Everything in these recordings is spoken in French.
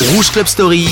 Rouge Club Story.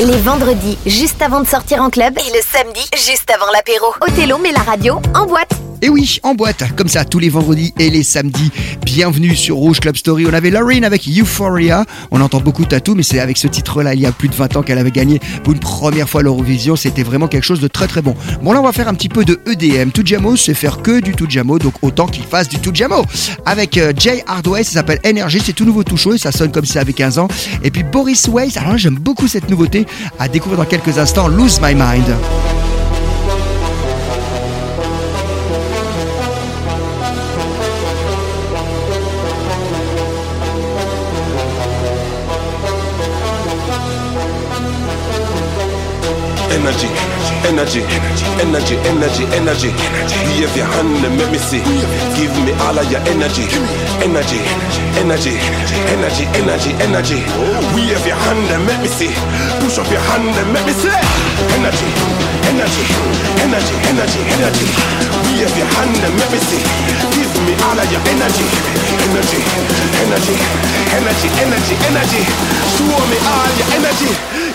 Les vendredis, juste avant de sortir en club, et le samedi, juste avant l'apéro. Othello met la radio en boîte. Et oui, en boîte, comme ça, tous les vendredis et les samedis. Bienvenue sur Rouge Club Story. On avait Lorraine avec Euphoria. On entend beaucoup Tatou, mais c'est avec ce titre-là, il y a plus de 20 ans qu'elle avait gagné pour une première fois l'Eurovision. C'était vraiment quelque chose de très très bon. Bon, là, on va faire un petit peu de EDM. Tujamo, c'est faire que du Tujamo, donc autant qu'il fasse du Tujamo. Avec euh, Jay Hardway, ça s'appelle Energy, c'est tout nouveau, tout chaud, et ça sonne comme si ça avait 15 ans. Et puis Boris Weiss, alors j'aime beaucoup cette nouveauté. À découvrir dans quelques instants, Lose My Mind. energy, energy, energy, energy, energy. Wave your hand and make me see. Give me all of your energy, energy, energy, energy, energy, energy. Wave your hand and make me see. Push up your hand and make me see. Energy, energy, energy, energy, energy. Wave your hand and make me see. Give me all of your energy, energy, energy, energy, energy, energy. Show me all your energy.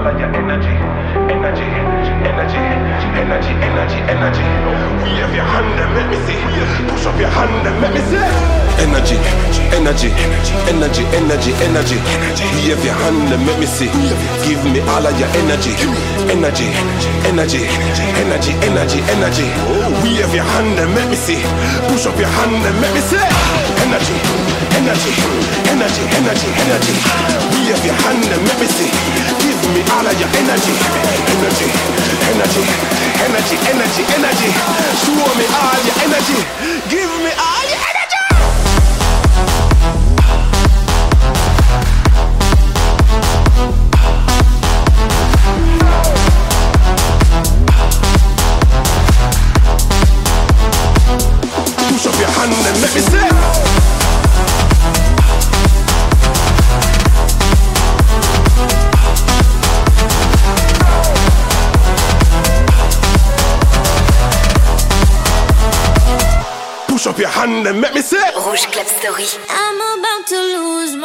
All of your energy, energy, energy, energy, energy, energy. Wave your hand and make me see. Push up your hand and make me see. Energy, energy, energy, energy, energy. Wave your hand and make me see. Give me all of your energy, energy, energy, energy, energy, energy. Wave your hand and make me see. Push up your hand and make me see. Energy, energy, energy, energy, energy. Wave your hand and make me see. Give me all of your energy, energy, energy, energy, energy, energy. Show me all your energy. Give me all your hand and let me see. Rouge Club Story. I'm about to lose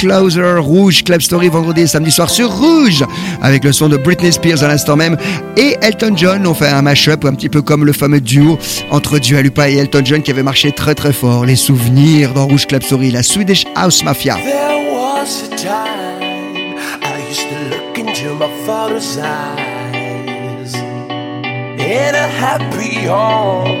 Closer, Rouge, Club Story vendredi et samedi soir sur Rouge, avec le son de Britney Spears à l'instant même, et Elton John. On fait un mash-up un petit peu comme le fameux duo entre Dua Lipa et Elton John qui avait marché très très fort. Les souvenirs dans Rouge Club Story, la Swedish House Mafia. In a happy home.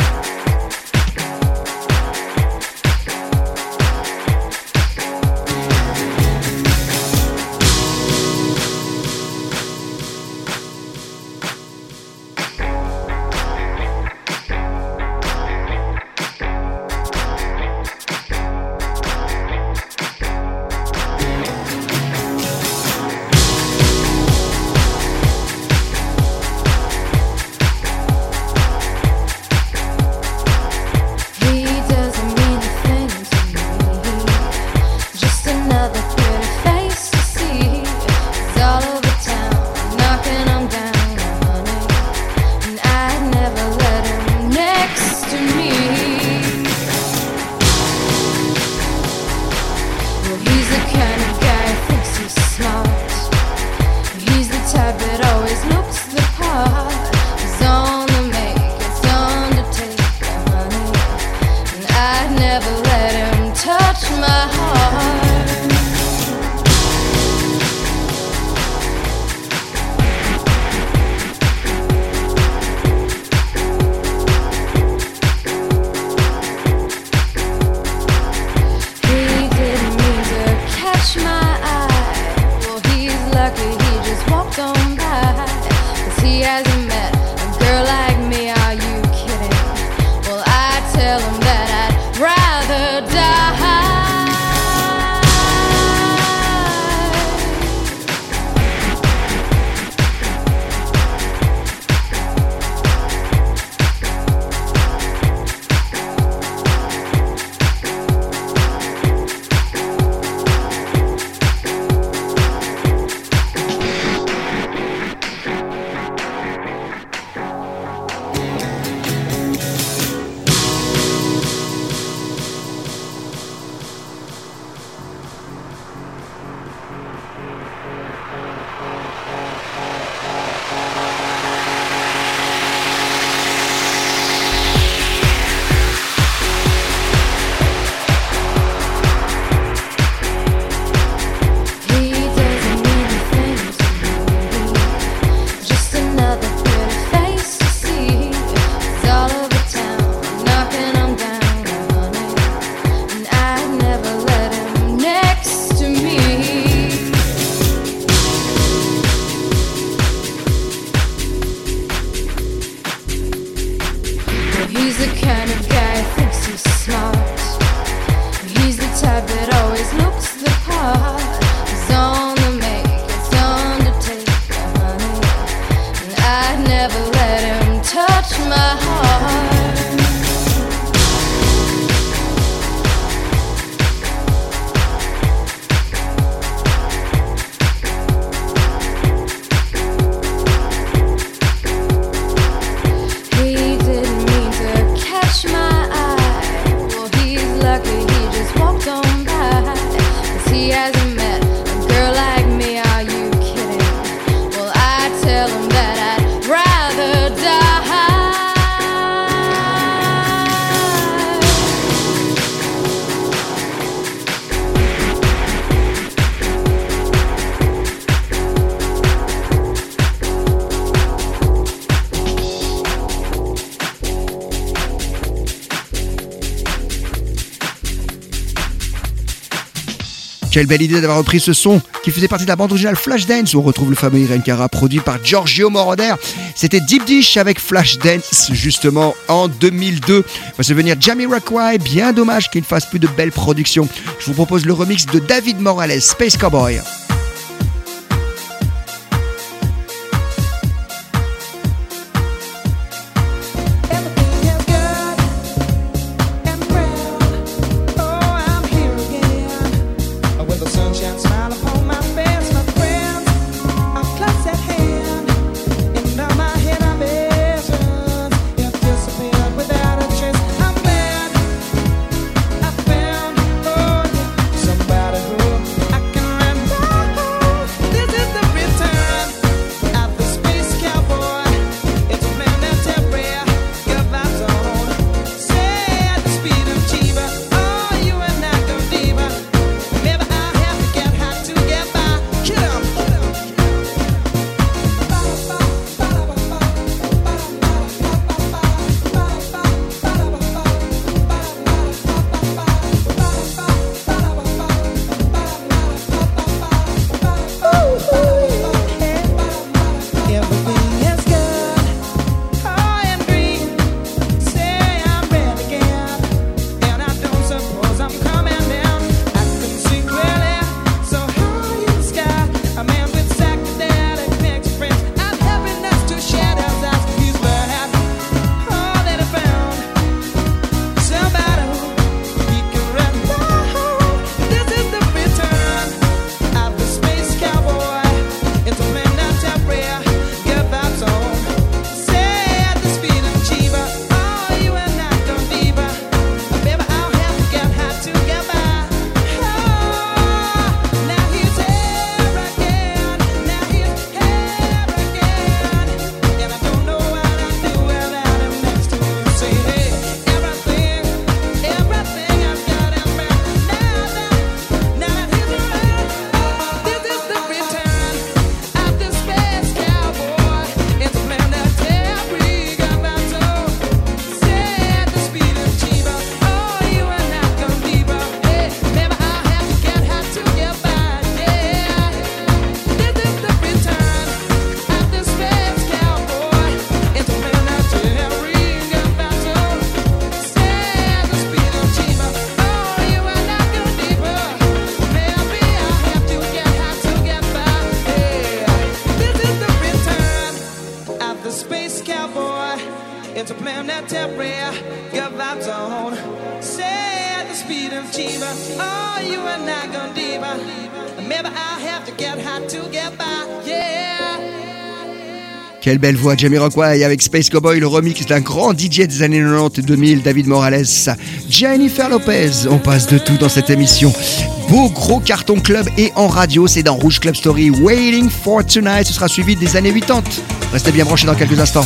Quelle belle idée d'avoir repris ce son qui faisait partie de la bande originale Flashdance où on retrouve le fameux Irene Cara produit par Giorgio Moroder. C'était Deep Dish avec Flashdance justement en 2002. Va se venir Jamie Jamiroquai, bien dommage qu'il ne fasse plus de belles productions. Je vous propose le remix de David Morales, Space Cowboy. Quelle belle voix, Jamie Rockway avec Space Cowboy, le remix d'un grand DJ des années 90 et 2000, David Morales, Jennifer Lopez. On passe de tout dans cette émission. Beau gros carton club et en radio, c'est dans Rouge Club Story, Waiting for Tonight. Ce sera suivi des années 80. Restez bien branchés dans quelques instants.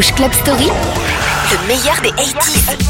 Rouge Club Story, le meilleur des 80s.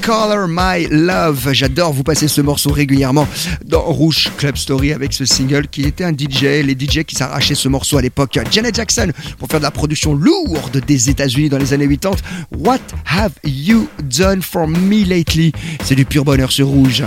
Color My Love. J'adore vous passer ce morceau régulièrement dans Rouge Club Story avec ce single qui était un DJ, les DJ qui s'arrachaient ce morceau à l'époque. Janet Jackson pour faire de la production lourde des États-Unis dans les années 80. What have you done for me lately? C'est du pur bonheur sur Rouge.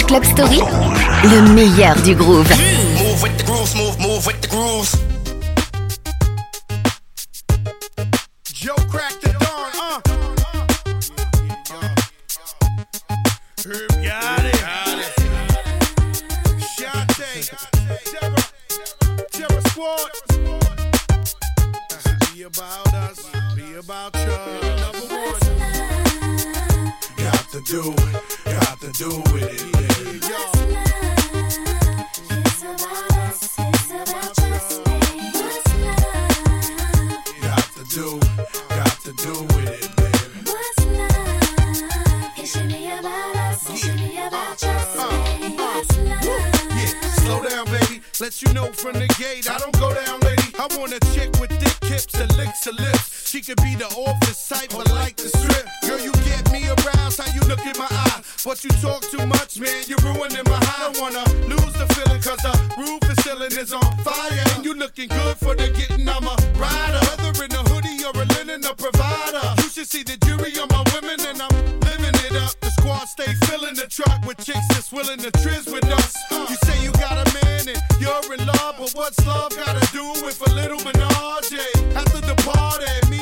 Club Story, le meilleur du groove. Let you know from the gate, I don't go down, lady. I want a chick with thick hips and licks lips. She could be the office type, but like the strip. Girl, you get me aroused, how you look in my eye. But you talk too much, man, you're ruining my high. I wanna lose the feeling, cause the roof is ceiling is on fire. And you looking good for the getting, I'm a rider. Whether in a hoodie or a linen, a provider. You should see the jury on my women, and I'm living it up. The squad stay filling the truck with chicks that's willing to trizz with us. You say you got a man and you're in love, but what's love gotta do with a little menage? After the party, me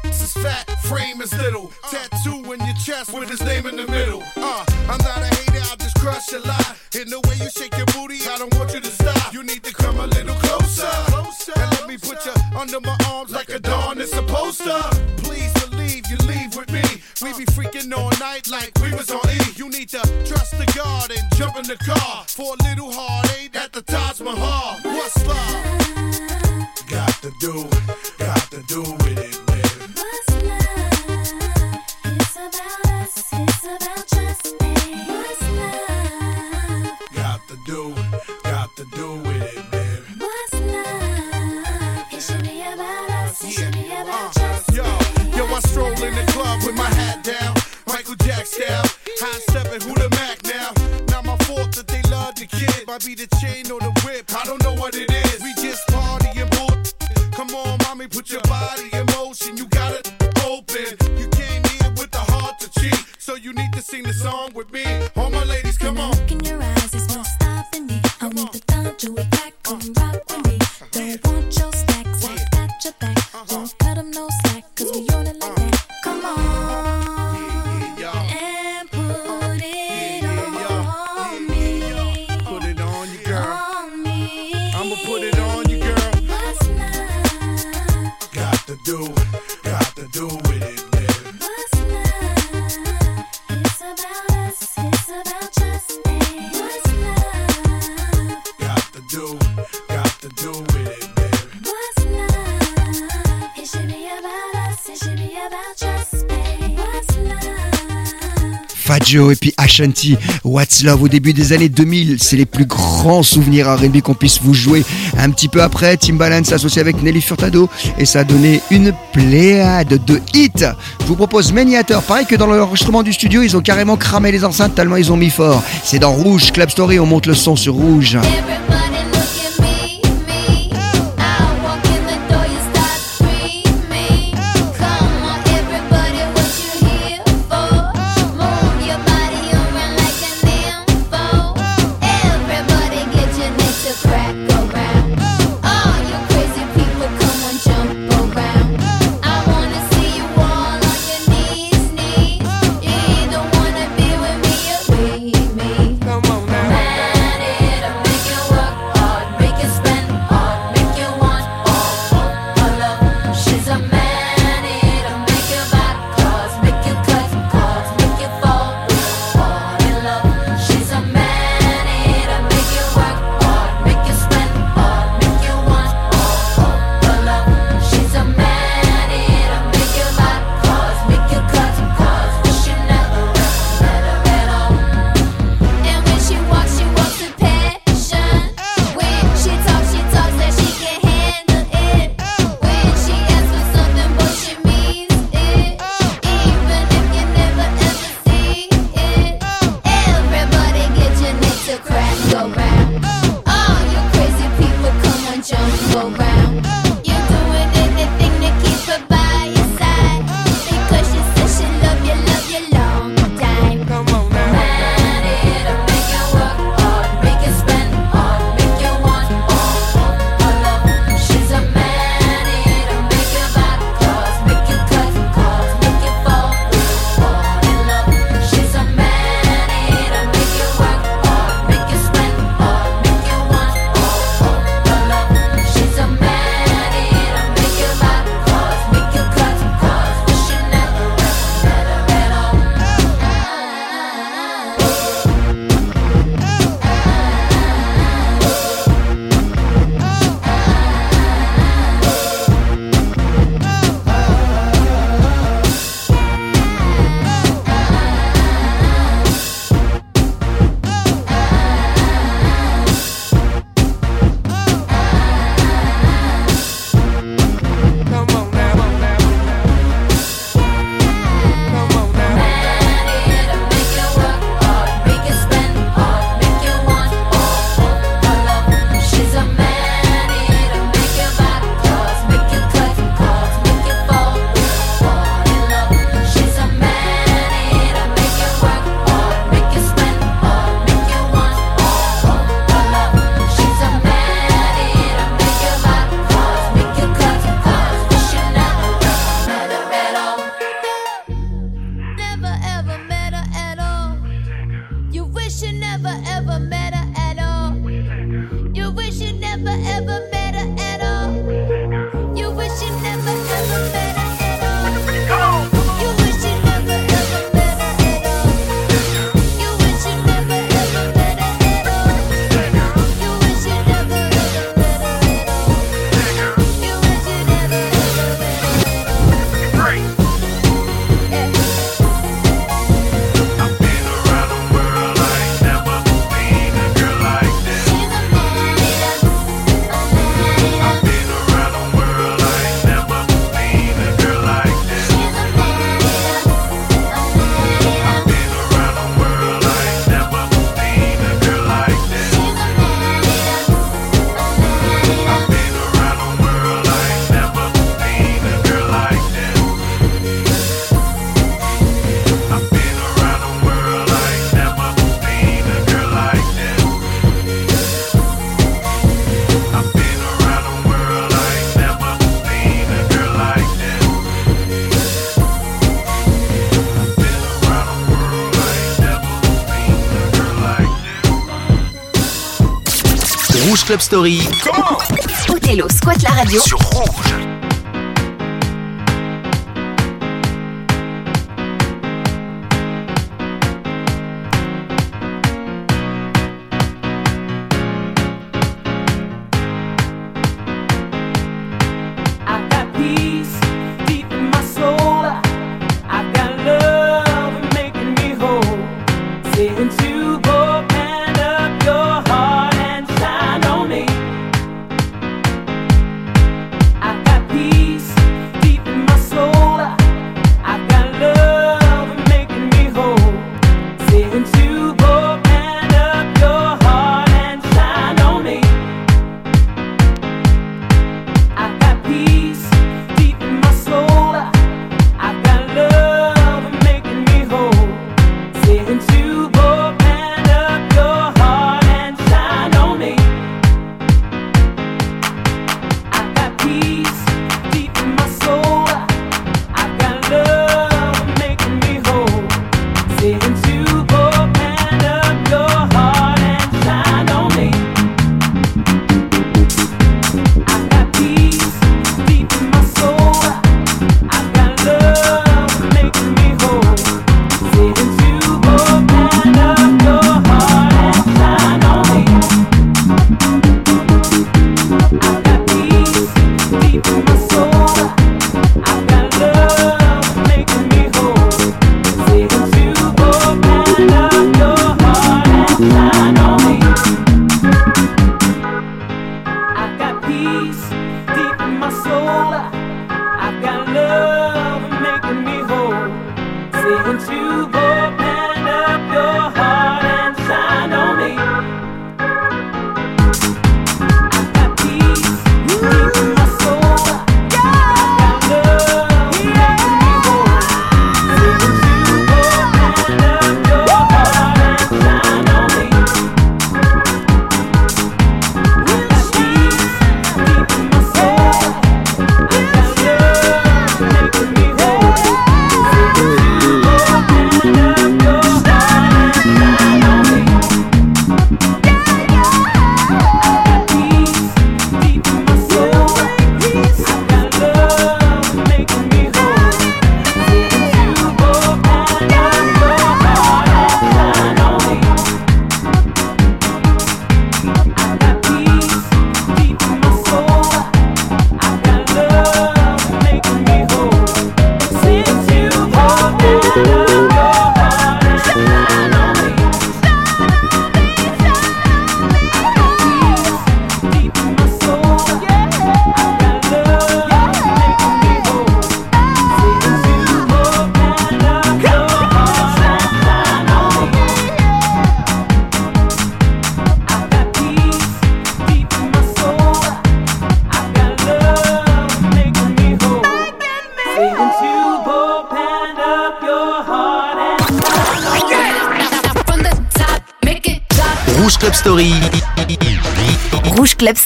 Is fat, frame is little. Tattoo in your chest with his name in the middle. Uh, I'm not a hater, I'll just crush a lot. In the way you shake your booty, I don't want you to stop. You need to come a little closer. And let me put you under my arms like a dawn is supposed to. Please believe you leave with me. We be freaking all night like we was on E. You need to trust the God and jump in the car for a little heartache at the Taj Mahal. What's love? Got to do, about Uh, yo, yo, I stroll in the club with my hat down, Michael Jack style. High stepping, who the Mac now? Not my fault that they love the kid. Might be the chain or the whip, I don't know what it is. We just party and bull. Come on, mommy, put your body in motion. You got it open. You came here with the heart to cheat, so you need to sing the song with me. Et puis Ashanti, What's Love? Au début des années 2000, c'est les plus grands souvenirs R&B qu'on puisse vous jouer. Un petit peu après, Timbaland s'associe avec Nelly Furtado et ça a donné une pléiade de hits. Je vous propose Maniator, pareil que dans l'enregistrement du studio, ils ont carrément cramé les enceintes tellement ils ont mis fort. C'est dans Rouge, Club Story, on monte le son sur Rouge. Rouge Club Story. Comment Othello squatte la radio. Sur Rouge.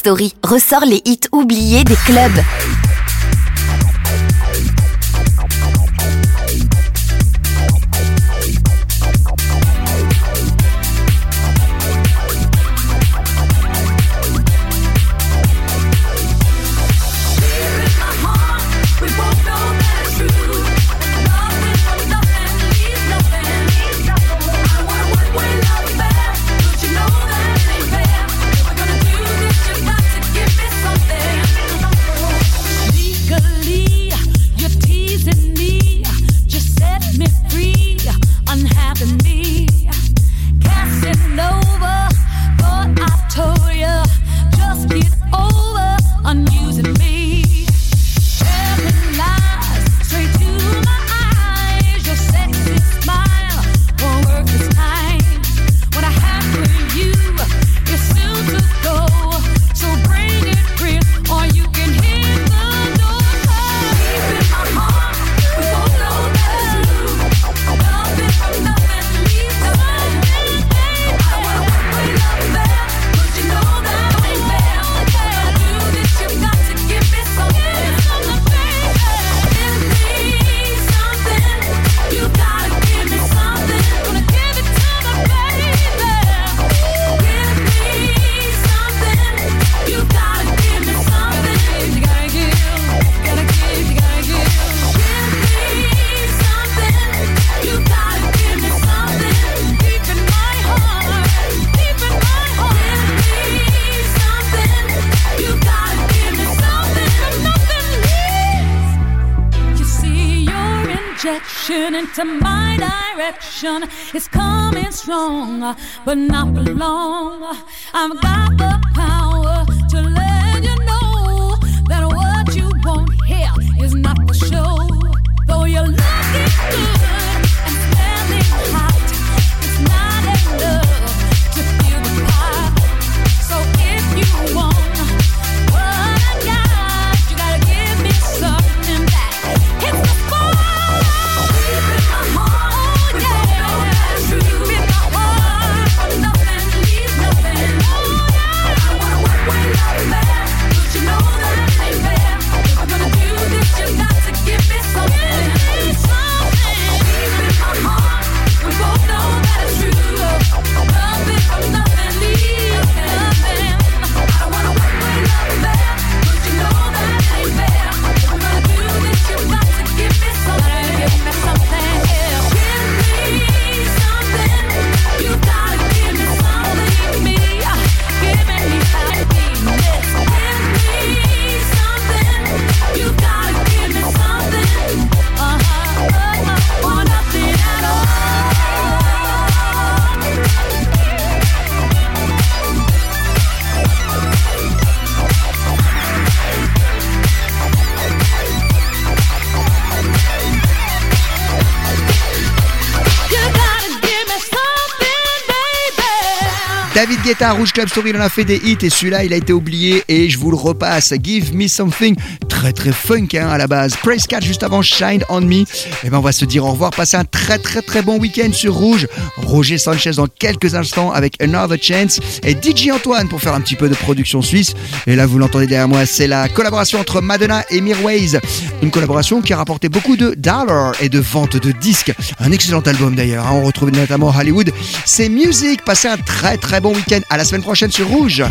Ressort les hits oubliés des clubs. But not for long. Guetta, Rouge Club Story, il en a fait des hits et celui-là, il a été oublié et je vous le repasse. Give me something. Très très funk hein, à la base. Praise 4 juste avant Shine on Me. Et ben on va se dire au revoir. Passez un très très très bon week-end sur Rouge. Roger Sanchez dans quelques instants avec Another Chance et DJ Antoine pour faire un petit peu de production suisse. Et là, vous l'entendez derrière moi, c'est la collaboration entre Madonna et Mirways. Une collaboration qui a rapporté beaucoup de dollars et de ventes de disques. Un excellent album d'ailleurs. hein. On retrouve notamment Hollywood. C'est Music. Passez un très très bon week-end. À la semaine prochaine sur Rouge.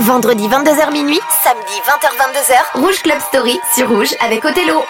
Vendredi 22h minuit, samedi 20h22h, Rouge Club Story sur Rouge avec Othello.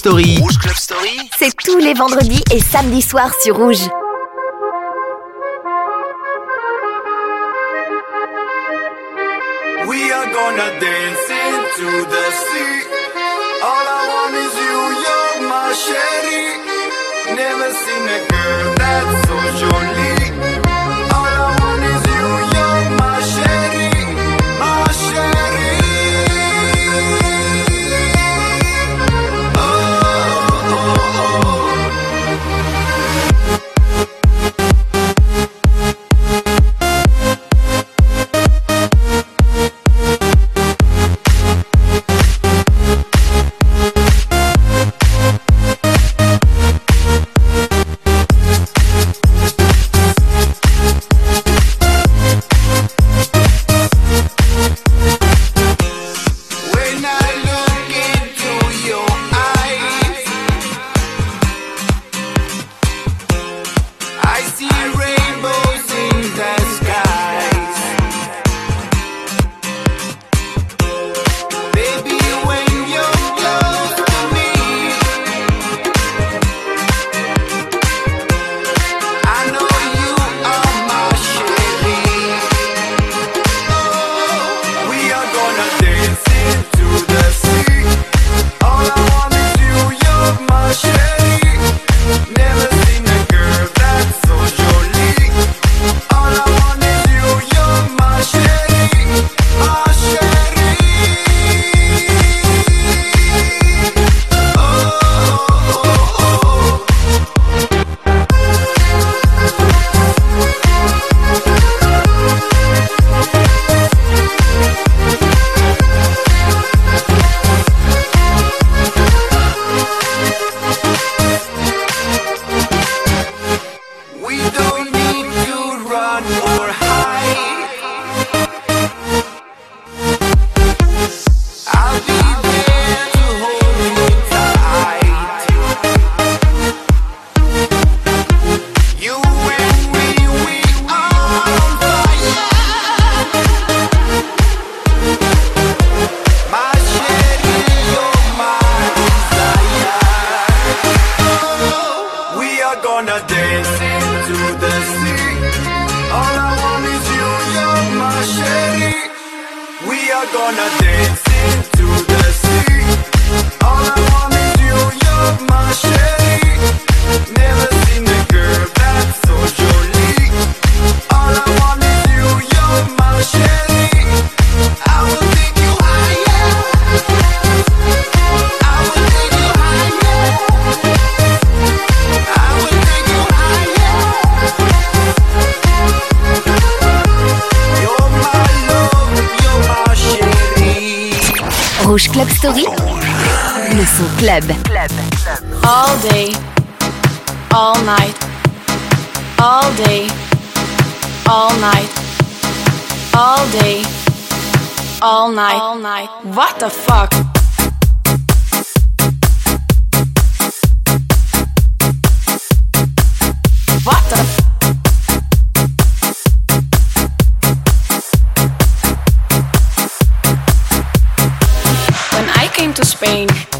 Story. Rouge Club Story. C'est tous les vendredis et samedis soirs sur Rouge. Club Story, le son club. All day, all night, all day, all night, all day, all night. What the fuck?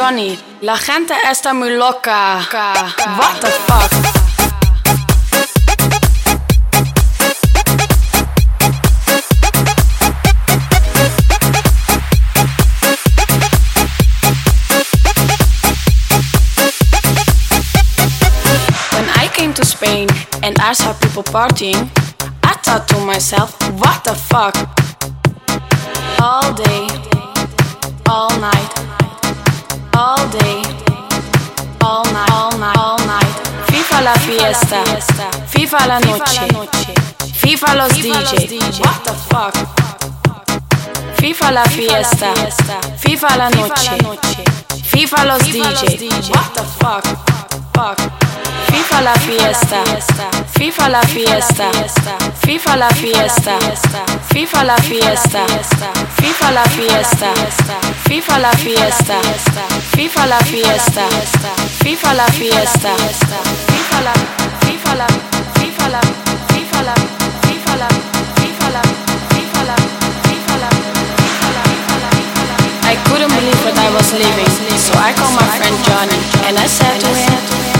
Johnny, la gente está muy loca. What the fuck? To Spain and I saw people partying, I thought to myself, what the fuck? All day, all night, all day, all night, all night, all night. FIFA la fiesta, FIFA la noche, FIFA los DJ. What the fuck? FIFA la fiesta, FIFA la noche, FIFA los DJ. What the fuck? Fuck. FIFA la fiesta, FIFA la fiesta, FIFA la fiesta, FIFA la fiesta, FIFA la fiesta, FIFA la fiesta, FIFA la fiesta, FIFA la fiesta, FIFA la, FIFA la, FIFA la, FIFA la, FIFA la, FIFA la, FIFA la, FIFA la, I couldn't believe what I was living, so I called my friend Johnny and I said to him.